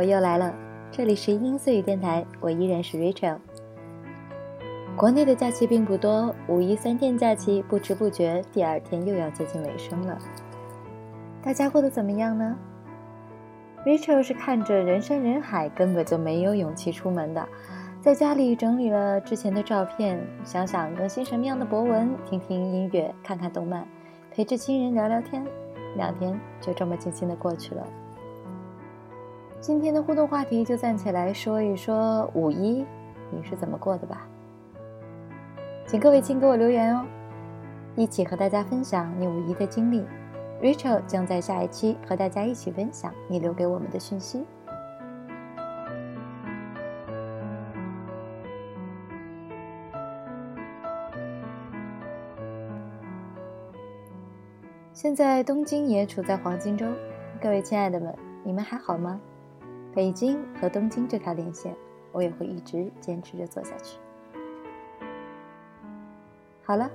我又来了，这里是音碎语电台，我依然是 Rachel。国内的假期并不多，五一三天假期不知不觉第二天又要接近尾声了。大家过得怎么样呢？Rachel 是看着人山人海，根本就没有勇气出门的，在家里整理了之前的照片，想想更新什么样的博文，听听音乐，看看动漫，陪着亲人聊聊天，两天就这么静静的过去了。今天的互动话题就暂且来说一说五一，你是怎么过的吧？请各位亲给我留言哦，一起和大家分享你五一的经历。Rachel 将在下一期和大家一起分享你留给我们的讯息。现在东京也处在黄金周，各位亲爱的们，你们还好吗？北京和东京这条连线，我也会一直坚持着做下去。好了，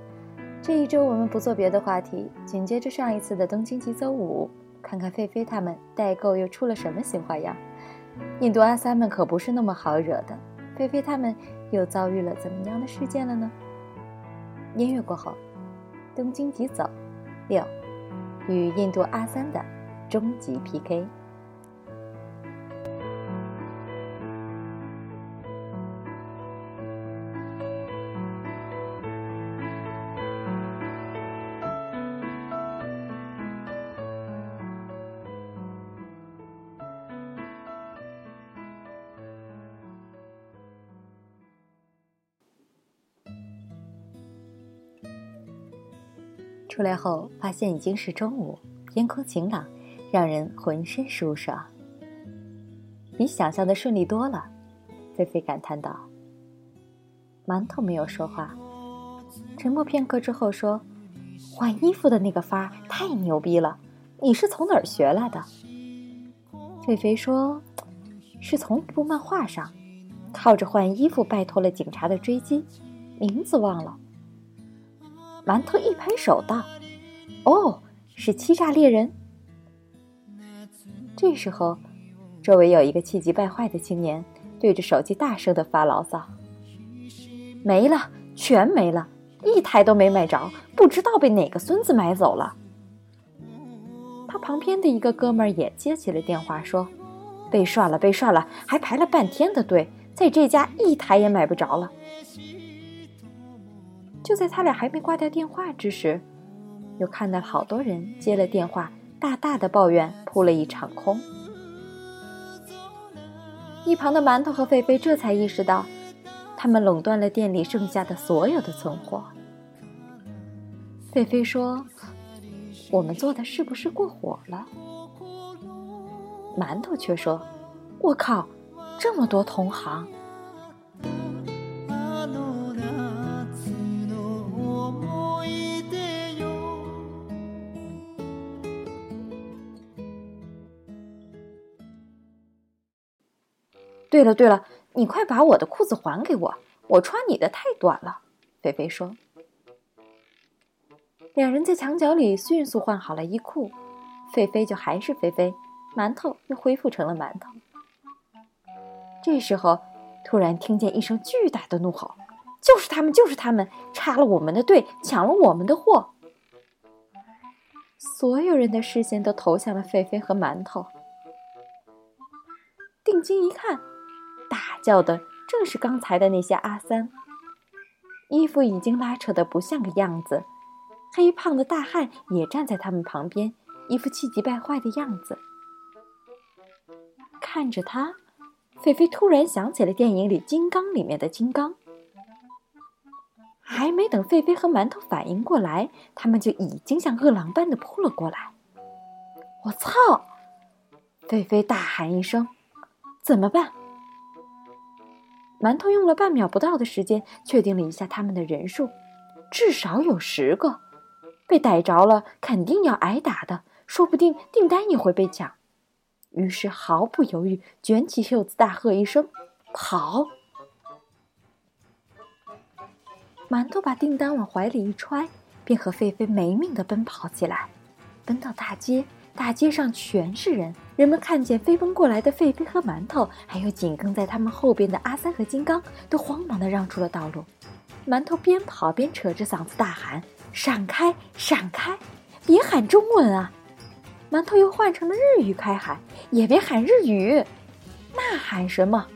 这一周我们不做别的话题，紧接着上一次的东京急走五，看看菲菲他们代购又出了什么新花样。印度阿三们可不是那么好惹的，菲菲他们又遭遇了怎么样的事件了呢？音乐过后，东京急走六与印度阿三的终极 PK。出来后，发现已经是中午，天空晴朗，让人浑身舒爽。比想象的顺利多了，菲菲感叹道。馒头没有说话，沉默片刻之后说：“换衣服的那个法儿太牛逼了，你是从哪儿学来的？”菲菲说：“是从一部漫画上，靠着换衣服摆脱了警察的追击，名字忘了。”馒头一拍手道：“哦，是欺诈猎人。”这时候，周围有一个气急败坏的青年对着手机大声的发牢骚：“没了，全没了，一台都没买着，不知道被哪个孙子买走了。”他旁边的一个哥们儿也接起了电话，说：“被涮了，被涮了，还排了半天的队，在这家一台也买不着了。”就在他俩还没挂掉电话之时，又看到好多人接了电话，大大的抱怨扑了一场空。一旁的馒头和菲菲这才意识到，他们垄断了店里剩下的所有的存货。菲菲说：“我们做的是不是过火了？”馒头却说：“我靠，这么多同行！”对了对了，你快把我的裤子还给我，我穿你的太短了。”菲菲说。两人在墙角里迅速换好了衣裤，菲菲就还是菲菲，馒头又恢复成了馒头。这时候，突然听见一声巨大的怒吼：“就是他们，就是他们，插了我们的队，抢了我们的货！”所有人的视线都投向了菲菲和馒头。定睛一看。叫的正是刚才的那些阿三，衣服已经拉扯的不像个样子，黑胖的大汉也站在他们旁边，一副气急败坏的样子。看着他，菲菲突然想起了电影里《金刚》里面的金刚。还没等菲菲和馒头反应过来，他们就已经像饿狼般的扑了过来。我操！菲菲大喊一声：“怎么办？”馒头用了半秒不到的时间，确定了一下他们的人数，至少有十个。被逮着了，肯定要挨打的，说不定订单也会被抢。于是毫不犹豫，卷起袖子，大喝一声：“跑！”馒头把订单往怀里一揣，便和狒狒没命的奔跑起来，奔到大街，大街上全是人。人们看见飞奔过来的狒狒和馒头，还有紧跟在他们后边的阿三和金刚，都慌忙地让出了道路。馒头边跑边扯着嗓子大喊：“闪开，闪开！别喊中文啊！”馒头又换成了日语开喊：“也别喊日语，那喊什么？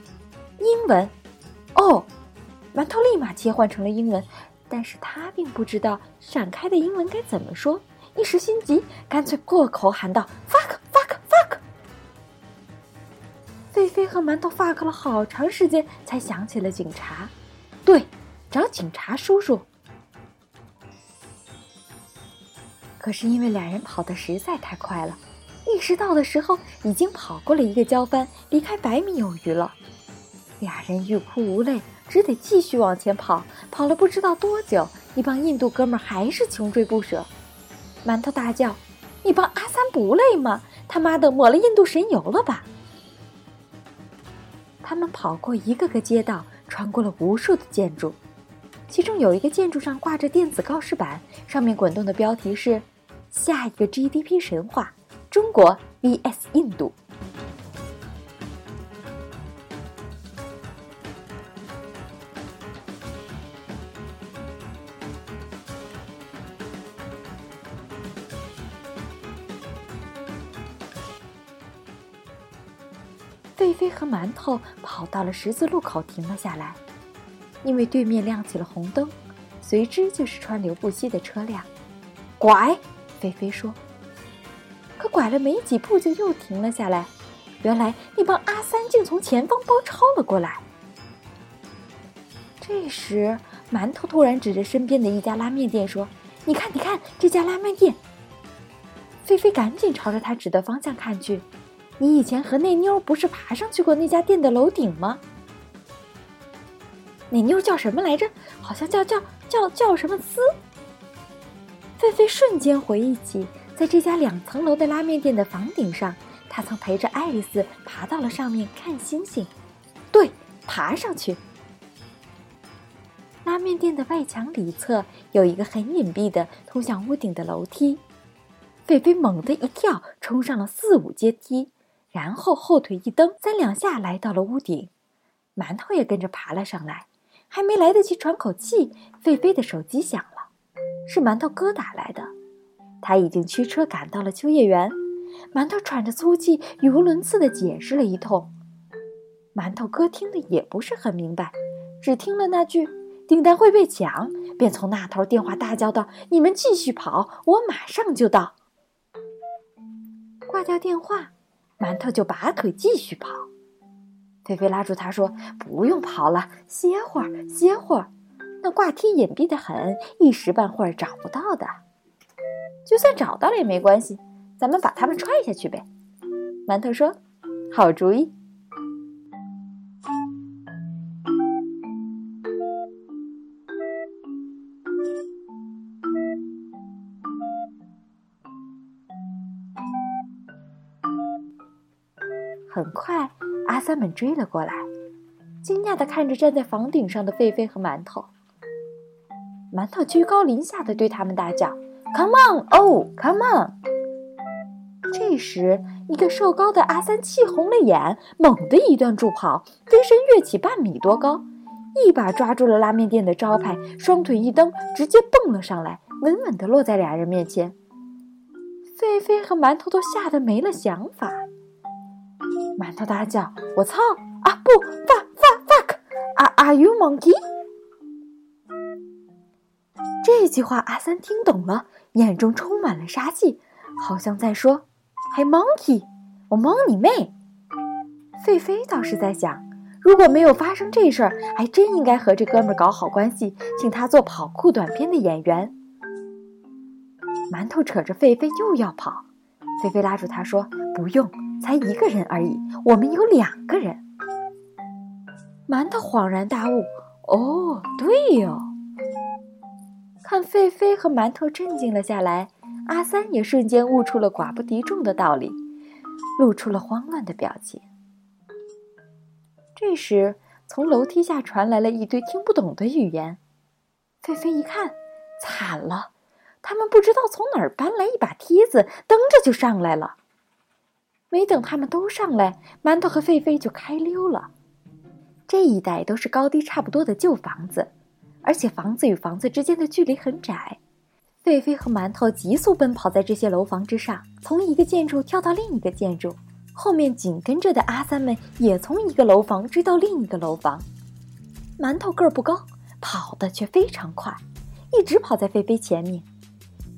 英文？哦！”馒头立马切换成了英文，但是他并不知道闪开的英文该怎么说，一时心急，干脆过口喊道：“fuck！” fuck fuck！” 菲菲和馒头 fuck 了好长时间，才想起了警察。对，找警察叔叔。可是因为俩人跑得实在太快了，意识到的时候已经跑过了一个交番，离开百米有余了。俩人欲哭无泪，只得继续往前跑。跑了不知道多久，一帮印度哥们还是穷追不舍。馒头大叫：“你帮阿三不累吗？他妈的，抹了印度神油了吧！”他们跑过一个个街道，穿过了无数的建筑，其中有一个建筑上挂着电子告示板，上面滚动的标题是“下一个 GDP 神话：中国 vs 印度”。和馒头跑到了十字路口，停了下来，因为对面亮起了红灯，随之就是川流不息的车辆。拐，菲菲说。可拐了没几步，就又停了下来。原来那帮阿三竟从前方包抄了过来。这时，馒头突然指着身边的一家拉面店说：“你看，你看这家拉面店。”菲菲赶紧朝着他指的方向看去。你以前和那妞不是爬上去过那家店的楼顶吗？那妞叫什么来着？好像叫叫叫叫什么斯。菲菲瞬间回忆起，在这家两层楼的拉面店的房顶上，他曾陪着爱丽丝爬到了上面看星星。对，爬上去。拉面店的外墙里侧有一个很隐蔽的通向屋顶的楼梯。菲菲猛地一跳，冲上了四五阶梯。然后后腿一蹬，三两下来到了屋顶，馒头也跟着爬了上来。还没来得及喘口气，狒狒的手机响了，是馒头哥打来的。他已经驱车赶到了秋叶原。馒头喘着粗气，语无伦次地解释了一通。馒头哥听得也不是很明白，只听了那句“订单会被抢”，便从那头电话大叫道：“你们继续跑，我马上就到。”挂掉电话。馒头就拔腿继续跑，菲菲拉住他说：“不用跑了，歇会儿，歇会儿。那挂梯隐蔽的很，一时半会儿找不到的。就算找到了也没关系，咱们把他们踹下去呗。”馒头说：“好主意。”很快，阿三们追了过来，惊讶地看着站在房顶上的狒狒和馒头。馒头居高临下的对他们大叫：“Come on，哦，Come on！” 这时，一个瘦高的阿三气红了眼，猛地一段助跑，飞身跃起半米多高，一把抓住了拉面店的招牌，双腿一蹬，直接蹦了上来，稳稳地落在俩人面前。狒狒和馒头都吓得没了想法。馒头大叫：“我操！啊不，fuck fuck fuck！Are are you monkey？” 这句话阿三听懂了，眼中充满了杀气，好像在说：“还 monkey？我蒙你妹！”狒狒倒是在想，如果没有发生这事儿，还真应该和这哥们搞好关系，请他做跑酷短片的演员。馒头扯着狒狒又要跑，狒狒拉住他说：“不用。”才一个人而已，我们有两个人。馒头恍然大悟：“哦，对哟。”看狒狒和馒头镇静了下来，阿三也瞬间悟出了寡不敌众的道理，露出了慌乱的表情。这时，从楼梯下传来了一堆听不懂的语言。狒狒一看，惨了，他们不知道从哪儿搬来一把梯子，蹬着就上来了。没等他们都上来，馒头和狒狒就开溜了。这一带都是高低差不多的旧房子，而且房子与房子之间的距离很窄。狒狒和馒头急速奔跑在这些楼房之上，从一个建筑跳到另一个建筑。后面紧跟着的阿三们也从一个楼房追到另一个楼房。馒头个儿不高，跑得却非常快，一直跑在狒狒前面。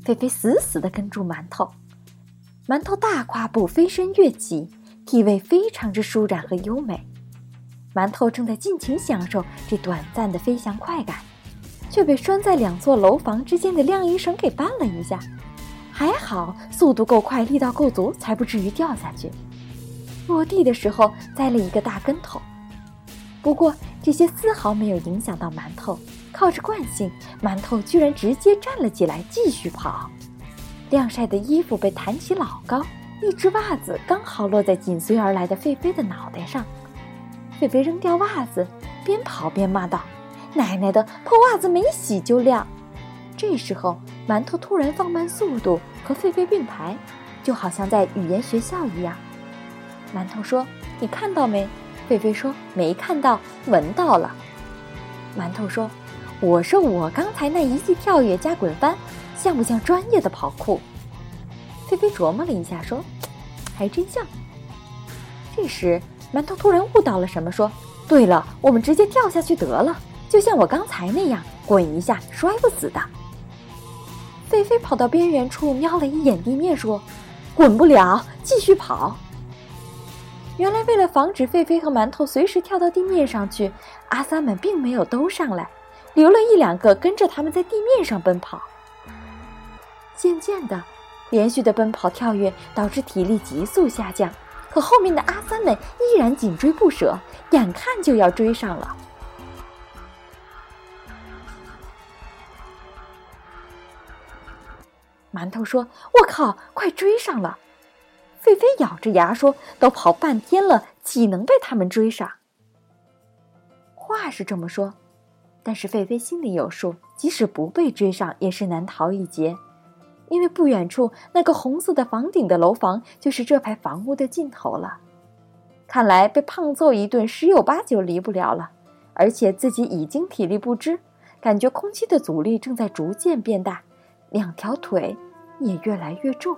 狒狒死死地跟住馒头。馒头大跨步飞身跃起，体位非常之舒展和优美。馒头正在尽情享受这短暂的飞翔快感，却被拴在两座楼房之间的晾衣绳给绊了一下。还好速度够快，力道够足，才不至于掉下去。落地的时候栽了一个大跟头，不过这些丝毫没有影响到馒头。靠着惯性，馒头居然直接站了起来，继续跑。晾晒的衣服被弹起老高，一只袜子刚好落在紧随而来的狒狒的脑袋上。狒狒扔掉袜子，边跑边骂道：“奶奶的，破袜子没洗就晾！”这时候，馒头突然放慢速度，和狒狒并排，就好像在语言学校一样。馒头说：“你看到没？”狒狒说：“没看到，闻到了。”馒头说：“我说我刚才那一记跳跃加滚翻。”像不像专业的跑酷？菲菲琢磨了一下，说：“还真像。”这时，馒头突然悟到了什么，说：“对了，我们直接跳下去得了，就像我刚才那样，滚一下摔不死的。”菲菲跑到边缘处瞄了一眼地面，说：“滚不了，继续跑。”原来，为了防止狒狒和馒头随时跳到地面上去，阿三们并没有都上来，留了一两个跟着他们在地面上奔跑。渐渐的，连续的奔跑跳跃导致体力急速下降，可后面的阿三们依然紧追不舍，眼看就要追上了。馒头说：“我靠，快追上了！”狒狒咬着牙说：“都跑半天了，岂能被他们追上？”话是这么说，但是狒狒心里有数，即使不被追上，也是难逃一劫。因为不远处那个红色的房顶的楼房就是这排房屋的尽头了，看来被胖揍一顿十有八九离不了了，而且自己已经体力不支，感觉空气的阻力正在逐渐变大，两条腿也越来越重。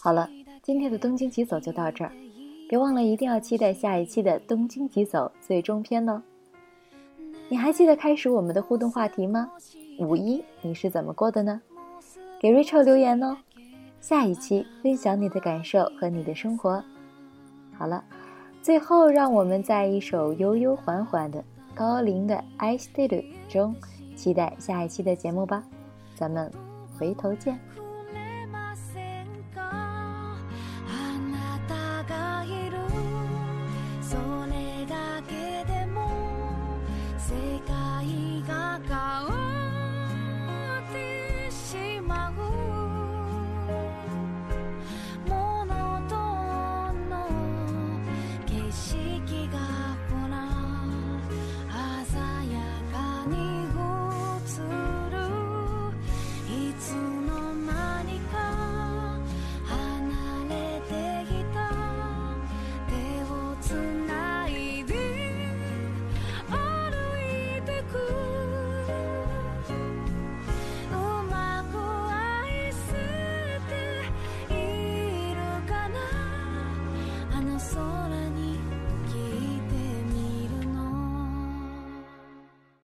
好了，今天的东京疾走就到这儿，别忘了一定要期待下一期的东京疾走最终篇哦。你还记得开始我们的互动话题吗？五一你是怎么过的呢？给 Rachel 留言哦，下一期分享你的感受和你的生活。好了，最后让我们在一首悠悠缓缓的高龄的《I Still》中。期待下一期的节目吧，咱们回头见。